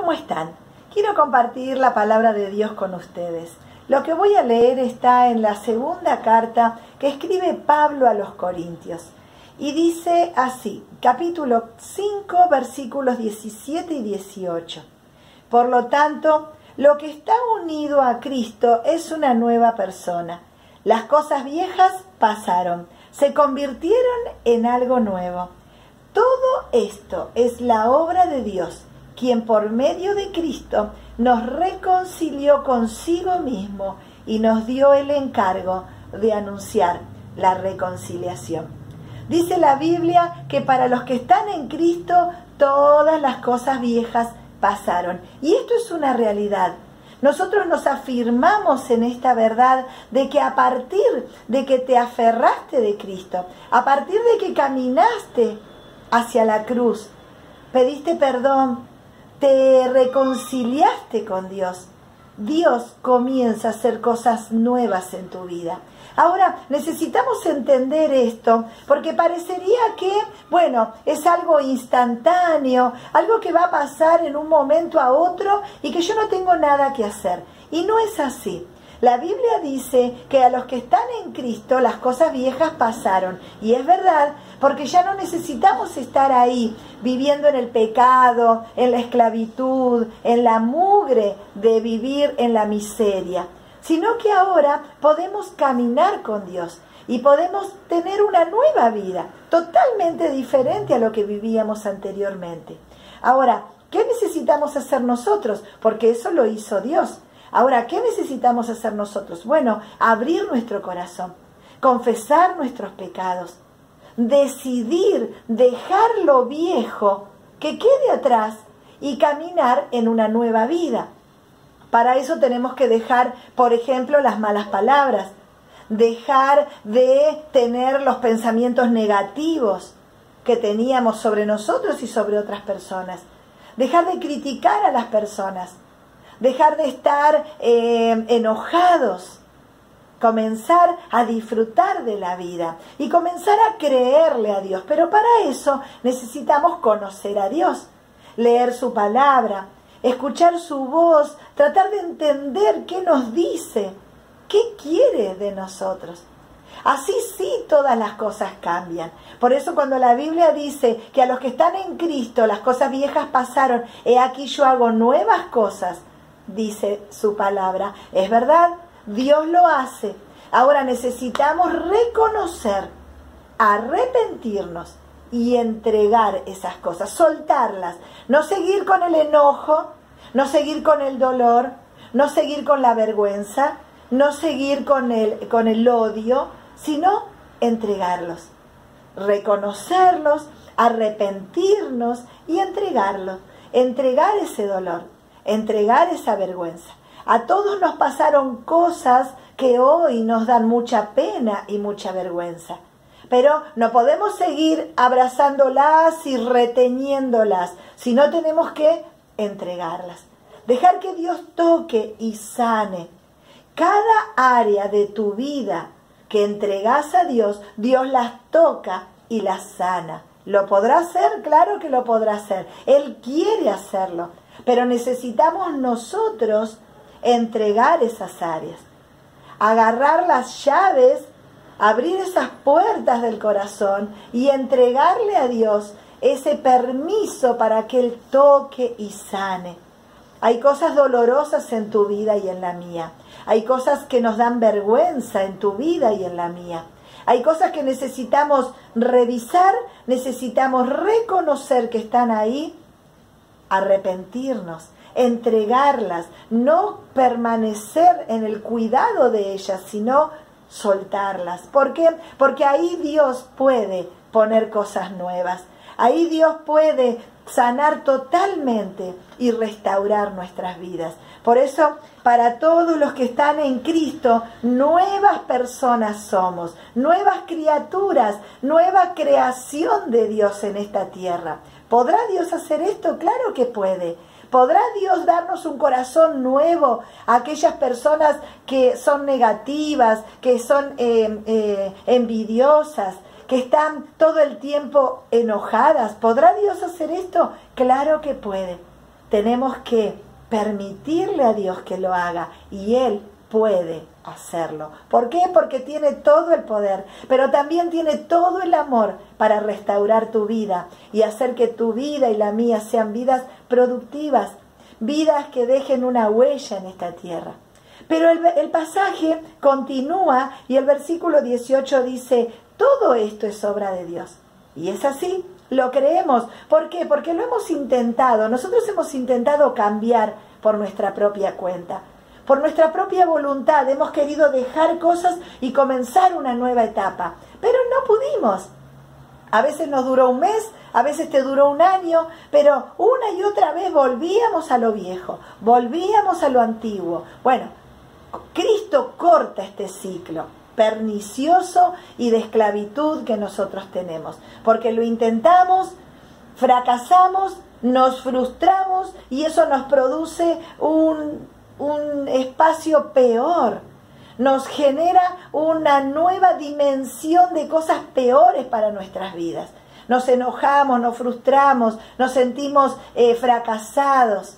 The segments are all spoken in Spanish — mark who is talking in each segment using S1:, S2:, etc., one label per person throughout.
S1: ¿cómo están? Quiero compartir la palabra de Dios con ustedes. Lo que voy a leer está en la segunda carta que escribe Pablo a los Corintios. Y dice así, capítulo 5, versículos 17 y 18. Por lo tanto, lo que está unido a Cristo es una nueva persona. Las cosas viejas pasaron, se convirtieron en algo nuevo. Todo esto es la obra de Dios quien por medio de Cristo nos reconcilió consigo mismo y nos dio el encargo de anunciar la reconciliación. Dice la Biblia que para los que están en Cristo todas las cosas viejas pasaron. Y esto es una realidad. Nosotros nos afirmamos en esta verdad de que a partir de que te aferraste de Cristo, a partir de que caminaste hacia la cruz, pediste perdón, te reconciliaste con Dios, Dios comienza a hacer cosas nuevas en tu vida. Ahora, necesitamos entender esto porque parecería que, bueno, es algo instantáneo, algo que va a pasar en un momento a otro y que yo no tengo nada que hacer. Y no es así. La Biblia dice que a los que están en Cristo las cosas viejas pasaron. Y es verdad, porque ya no necesitamos estar ahí viviendo en el pecado, en la esclavitud, en la mugre de vivir en la miseria, sino que ahora podemos caminar con Dios y podemos tener una nueva vida, totalmente diferente a lo que vivíamos anteriormente. Ahora, ¿qué necesitamos hacer nosotros? Porque eso lo hizo Dios. Ahora, ¿qué necesitamos hacer nosotros? Bueno, abrir nuestro corazón, confesar nuestros pecados, decidir dejar lo viejo que quede atrás y caminar en una nueva vida. Para eso tenemos que dejar, por ejemplo, las malas palabras, dejar de tener los pensamientos negativos que teníamos sobre nosotros y sobre otras personas, dejar de criticar a las personas, dejar de estar eh, enojados, comenzar a disfrutar de la vida y comenzar a creerle a Dios. Pero para eso necesitamos conocer a Dios, leer su palabra, escuchar su voz, tratar de entender qué nos dice, qué quiere de nosotros. Así sí todas las cosas cambian. Por eso cuando la Biblia dice que a los que están en Cristo las cosas viejas pasaron, he aquí yo hago nuevas cosas, dice su palabra. Es verdad, Dios lo hace. Ahora necesitamos reconocer, arrepentirnos y entregar esas cosas, soltarlas, no seguir con el enojo, no seguir con el dolor, no seguir con la vergüenza, no seguir con el, con el odio, sino entregarlos, reconocerlos, arrepentirnos y entregarlos, entregar ese dolor, entregar esa vergüenza. A todos nos pasaron cosas que hoy nos dan mucha pena y mucha vergüenza. Pero no podemos seguir abrazándolas y reteniéndolas, sino tenemos que entregarlas. Dejar que Dios toque y sane. Cada área de tu vida que entregas a Dios, Dios las toca y las sana. ¿Lo podrá hacer? Claro que lo podrá hacer. Él quiere hacerlo. Pero necesitamos nosotros entregar esas áreas, agarrar las llaves, abrir esas puertas del corazón y entregarle a Dios ese permiso para que Él toque y sane. Hay cosas dolorosas en tu vida y en la mía. Hay cosas que nos dan vergüenza en tu vida y en la mía. Hay cosas que necesitamos revisar, necesitamos reconocer que están ahí, arrepentirnos entregarlas, no permanecer en el cuidado de ellas, sino soltarlas. ¿Por qué? Porque ahí Dios puede poner cosas nuevas. Ahí Dios puede sanar totalmente y restaurar nuestras vidas. Por eso, para todos los que están en Cristo, nuevas personas somos, nuevas criaturas, nueva creación de Dios en esta tierra. ¿Podrá Dios hacer esto? Claro que puede. ¿Podrá Dios darnos un corazón nuevo a aquellas personas que son negativas, que son eh, eh, envidiosas, que están todo el tiempo enojadas? ¿Podrá Dios hacer esto? Claro que puede. tenemos que permitirle a Dios que lo haga y Él puede hacerlo. ¿Por qué? Porque tiene todo el poder, pero también tiene todo el amor para restaurar tu vida y hacer que tu vida y la mía sean vidas productivas, vidas que dejen una huella en esta tierra. Pero el, pasaje continúa y el versículo 18 dice, todo esto es obra de Dios. Y es así, lo creemos. ¿Por qué? Porque lo hemos intentado. Nosotros hemos intentado cambiar por nuestra propia cuenta. Por nuestra propia voluntad hemos querido dejar cosas y comenzar una nueva etapa. Pero no pudimos. A veces nos duró un mes, a veces te duró un año, pero una y otra vez volvíamos a lo viejo, volvíamos a lo antiguo. Bueno, Cristo corta este ciclo pernicioso y de esclavitud que nosotros tenemos, porque lo intentamos, fracasamos, nos frustramos y eso nos produce un, un espacio peor, nos genera una nueva dimensión de cosas peores para nuestras vidas. Nos enojamos, nos frustramos, nos sentimos eh, fracasados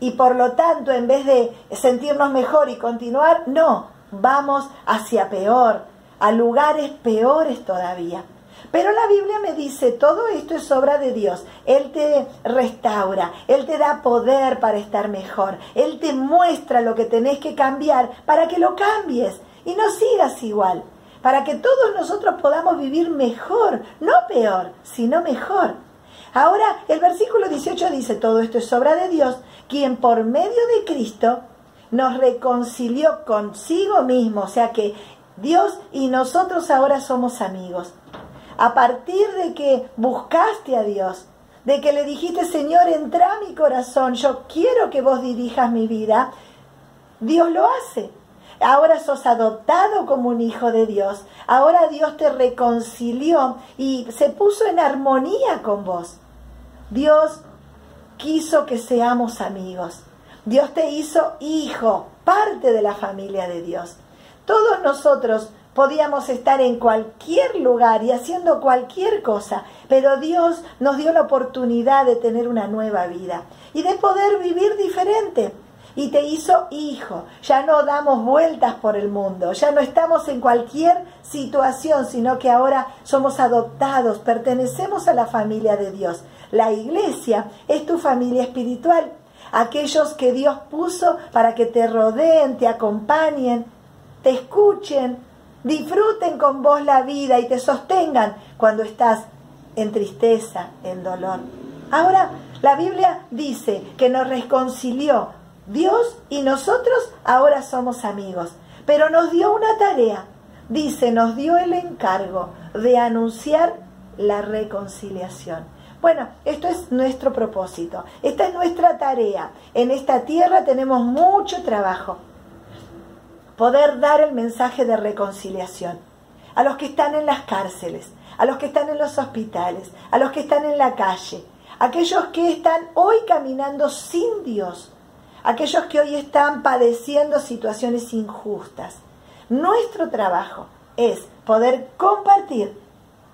S1: y por lo tanto en vez de sentirnos mejor y continuar, no, vamos hacia peor, a lugares peores todavía. Pero la Biblia me dice, todo esto es obra de Dios. Él te restaura, Él te da poder para estar mejor, Él te muestra lo que tenés que cambiar para que lo cambies y no sigas igual, para que todos nosotros podamos vivir mejor, no peor, sino mejor. Ahora el versículo 18 dice, todo esto es obra de Dios, quien por medio de Cristo nos reconcilió consigo mismo, o sea que Dios y nosotros ahora somos amigos. A partir de que buscaste a Dios, de que le dijiste, Señor, entra a mi corazón, yo quiero que vos dirijas mi vida, Dios lo hace. Ahora sos adoptado como un hijo de Dios. Ahora Dios te reconcilió y se puso en armonía con vos. Dios quiso que seamos amigos. Dios te hizo hijo, parte de la familia de Dios. Todos nosotros podíamos estar en cualquier lugar y haciendo cualquier cosa, pero Dios nos dio la oportunidad de tener una nueva vida y de poder vivir diferente. Y te hizo hijo. Ya no damos vueltas por el mundo, ya no estamos en cualquier situación, sino que ahora somos adoptados, pertenecemos a la familia de Dios. La iglesia es tu familia espiritual aquellos que Dios puso para que te rodeen, te acompañen, te escuchen, disfruten con vos la vida y te sostengan cuando estás en tristeza, en dolor. Ahora, la Biblia dice que nos reconcilió Dios y nosotros ahora somos amigos, pero nos dio una tarea. Dice, nos dio el encargo de anunciar la reconciliación. Bueno, esto es nuestro propósito, esta es nuestra tarea. En esta tierra tenemos mucho trabajo. Poder dar el mensaje de reconciliación a los que están en las cárceles, a los que están en los hospitales, a los que están en la calle, aquellos que están hoy caminando sin Dios, aquellos que hoy están padeciendo situaciones injustas. Nuestro trabajo es poder compartir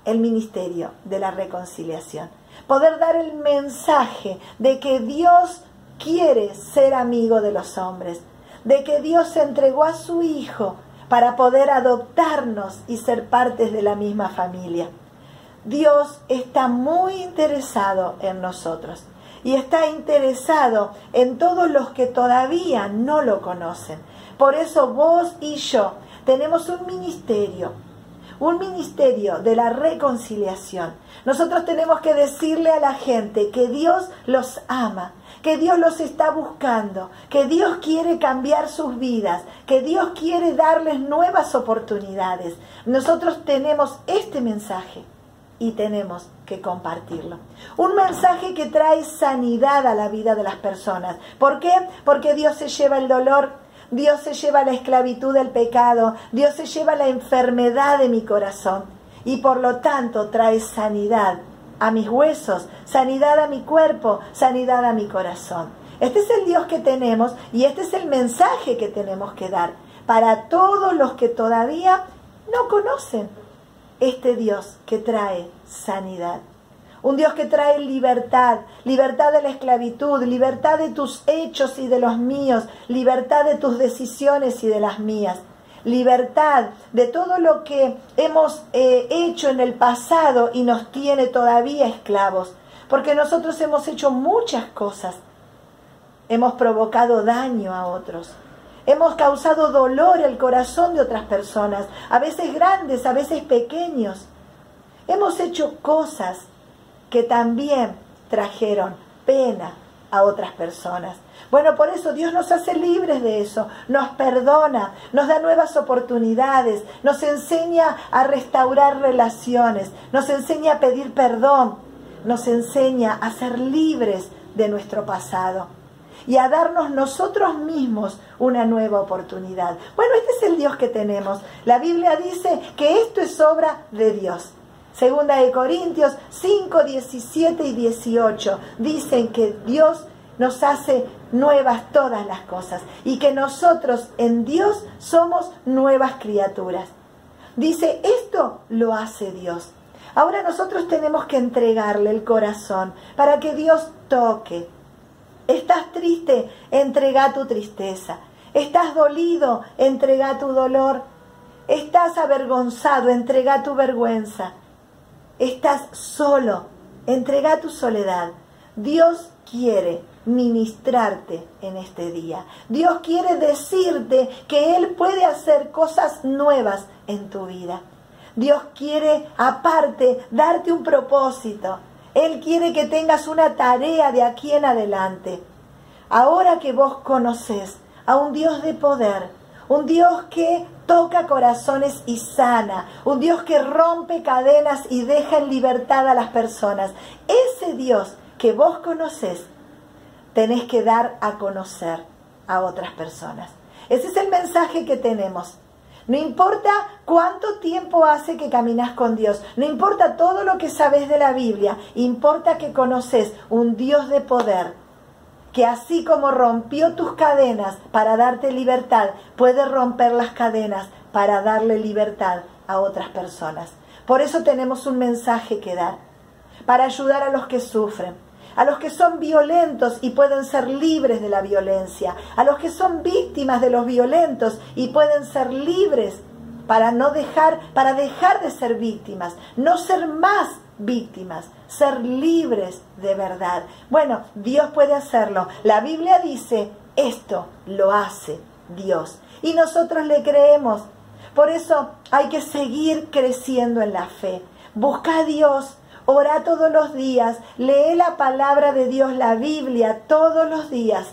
S1: el ministerio de la reconciliación poder dar el mensaje de que Dios quiere ser amigo de los hombres, de que Dios entregó a su Hijo para poder adoptarnos y ser partes de la misma familia. Dios está muy interesado en nosotros y está interesado en todos los que todavía no lo conocen. Por eso vos y yo tenemos un ministerio un ministerio de la reconciliación. Nosotros tenemos que decirle a la gente que Dios los ama, que Dios los está buscando, que Dios quiere cambiar sus vidas, que Dios quiere darles nuevas oportunidades. Nosotros tenemos este mensaje y tenemos que compartirlo. Un mensaje que trae sanidad a la vida de las personas. ¿Por qué? Porque Dios se lleva el dolor Dios se lleva la esclavitud del pecado, Dios se lleva la enfermedad de mi corazón y por lo tanto trae sanidad a mis huesos, sanidad a mi cuerpo, sanidad a mi corazón. Este es el Dios que tenemos y este es el mensaje que tenemos que dar para todos los que todavía no conocen este Dios que trae sanidad. un Dios que trae libertad, libertad de la esclavitud, libertad de tus hechos y de los míos, libertad de tus decisiones y de las mías, libertad de todo lo que hemos eh, hecho en el pasado y nos tiene todavía esclavos, porque nosotros hemos hecho muchas cosas, hemos provocado daño a otros. Hemos causado dolor al corazón de otras personas, a veces grandes, a veces pequeños. Hemos hecho cosas que también trajeron pena a otras personas. Bueno, por eso Dios nos hace libres de eso, nos perdona, nos da nuevas oportunidades, nos enseña a restaurar relaciones, nos enseña a pedir perdón, nos enseña a ser libres de nuestro pasado y a darnos nosotros mismos una nueva oportunidad. Bueno, este es el Dios que tenemos. La Biblia dice que esto es obra de Dios. Segunda de Corintios 5, 17 y 18 dicen que Dios nos hace nuevas todas las cosas y que nosotros en Dios somos nuevas criaturas. Dice, esto lo hace Dios. Ahora nosotros tenemos que entregarle el corazón para que Dios toque. Estás triste, entrega tu tristeza. Estás dolido, entrega tu dolor. Estás avergonzado, entrega tu vergüenza estás solo, entrega tu soledad. Dios quiere ministrarte en este día. Dios quiere decirte que Él puede hacer cosas nuevas en tu vida. Dios quiere, aparte, darte un propósito. Él quiere que tengas una tarea de aquí en adelante. Ahora que vos conoces a un Dios de poder, un Dios que toca corazones y sana, un Dios que rompe cadenas y deja en libertad a las personas. Ese Dios que vos conoces, tenés que dar a conocer a otras personas. Ese es el mensaje que tenemos. No importa cuánto tiempo hace que caminas con Dios, no importa todo lo que sabes de la Biblia, importa que conoces un Dios de poder, que así como rompió tus cadenas para darte libertad, puede romper las cadenas para darle libertad a otras personas. Por eso tenemos un mensaje que dar, para ayudar a los que sufren, a los que son violentos y pueden ser libres de la violencia, a los que son víctimas de los violentos y pueden ser libres para no dejar, para dejar de ser víctimas, no ser más víctimas, ser libres de verdad. Bueno, Dios puede hacerlo. La Biblia dice, esto lo hace Dios. Y nosotros le creemos. Por eso hay que seguir creciendo en la fe. Busca a Dios, ora todos los días, lee la palabra de Dios, la Biblia, todos los días.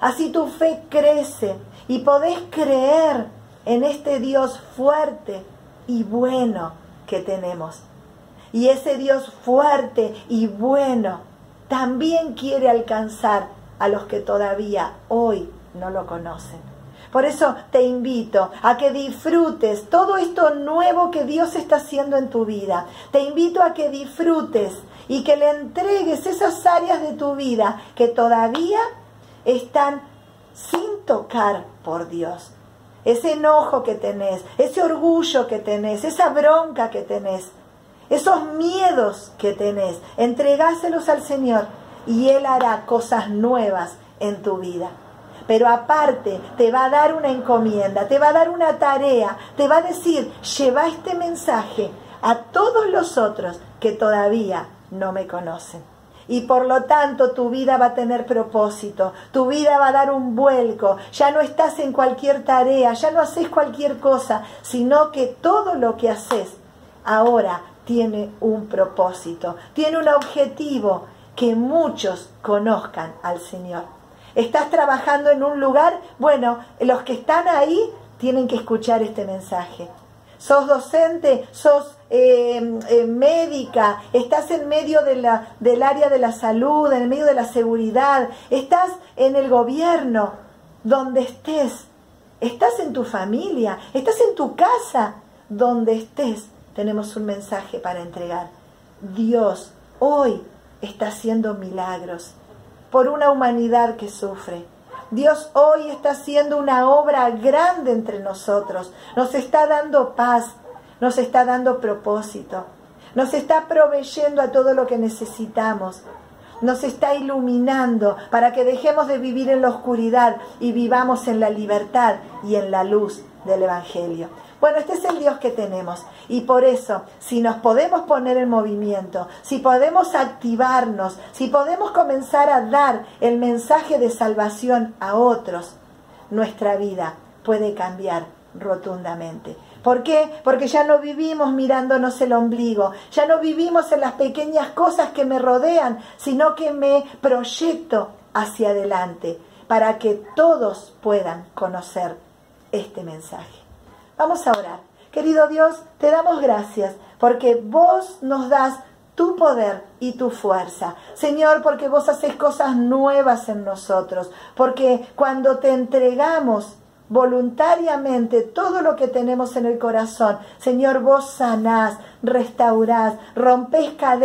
S1: Así tu fe crece y podés creer en este Dios fuerte y bueno que tenemos. Y ese Dios fuerte y bueno también quiere alcanzar a los que todavía hoy no lo conocen. Por eso te invito a que disfrutes todo esto nuevo que Dios está haciendo en tu vida. Te invito a que disfrutes y que le entregues esas áreas de tu vida que todavía están sin tocar por Dios. Ese enojo que tenés, ese orgullo que tenés, esa bronca que tenés esos miedos que tenés, entregáselos al Señor y Él hará cosas nuevas en tu vida. Pero aparte te va a dar una encomienda, te va a dar una tarea, te va a decir, lleva este mensaje a todos los otros que todavía no me conocen. Y por lo tanto tu vida va a tener propósito, tu vida va a dar un vuelco, ya no estás en cualquier tarea, ya no haces cualquier cosa, sino que todo lo que haces ahora tiene un propósito, tiene un objetivo, que muchos conozcan al Señor. ¿Estás trabajando en un lugar? Bueno, los que están ahí tienen que escuchar este mensaje. ¿Sos docente? ¿Sos eh, eh, médica? ¿Estás en medio del área de la salud, en medio de la seguridad? ¿Estás en el gobierno? Donde estés. ¿Estás en tu familia? ¿Estás en tu casa? Donde estés tenemos un mensaje para entregar. Dios hoy está haciendo milagros por una humanidad que sufre. Dios hoy está haciendo una obra grande entre nosotros. Nos está dando paz, nos está dando propósito. nos está proveyendo a todo lo que necesitamos, nos está iluminando para que dejemos de vivir en la oscuridad y vivamos en la libertad y en la luz del Evangelio. Bueno, este es el Dios que tenemos y por eso, si nos podemos poner en movimiento, si podemos activarnos, si podemos comenzar a dar el mensaje de salvación a otros, nuestra vida puede cambiar rotundamente. ¿Por qué? Porque ya no vivimos mirándonos el ombligo, ya no vivimos en las pequeñas cosas que me rodean, sino que me proyecto hacia adelante para que todos puedan conocer este mensaje. Vamos a orar. Querido Dios, te damos gracias porque vos nos das tu poder y tu fuerza. Señor, porque vos haces cosas nuevas en nosotros, porque cuando te entregamos voluntariamente todo lo que tenemos en el corazón, Señor, vos sanás, restaurás, rompés cadenas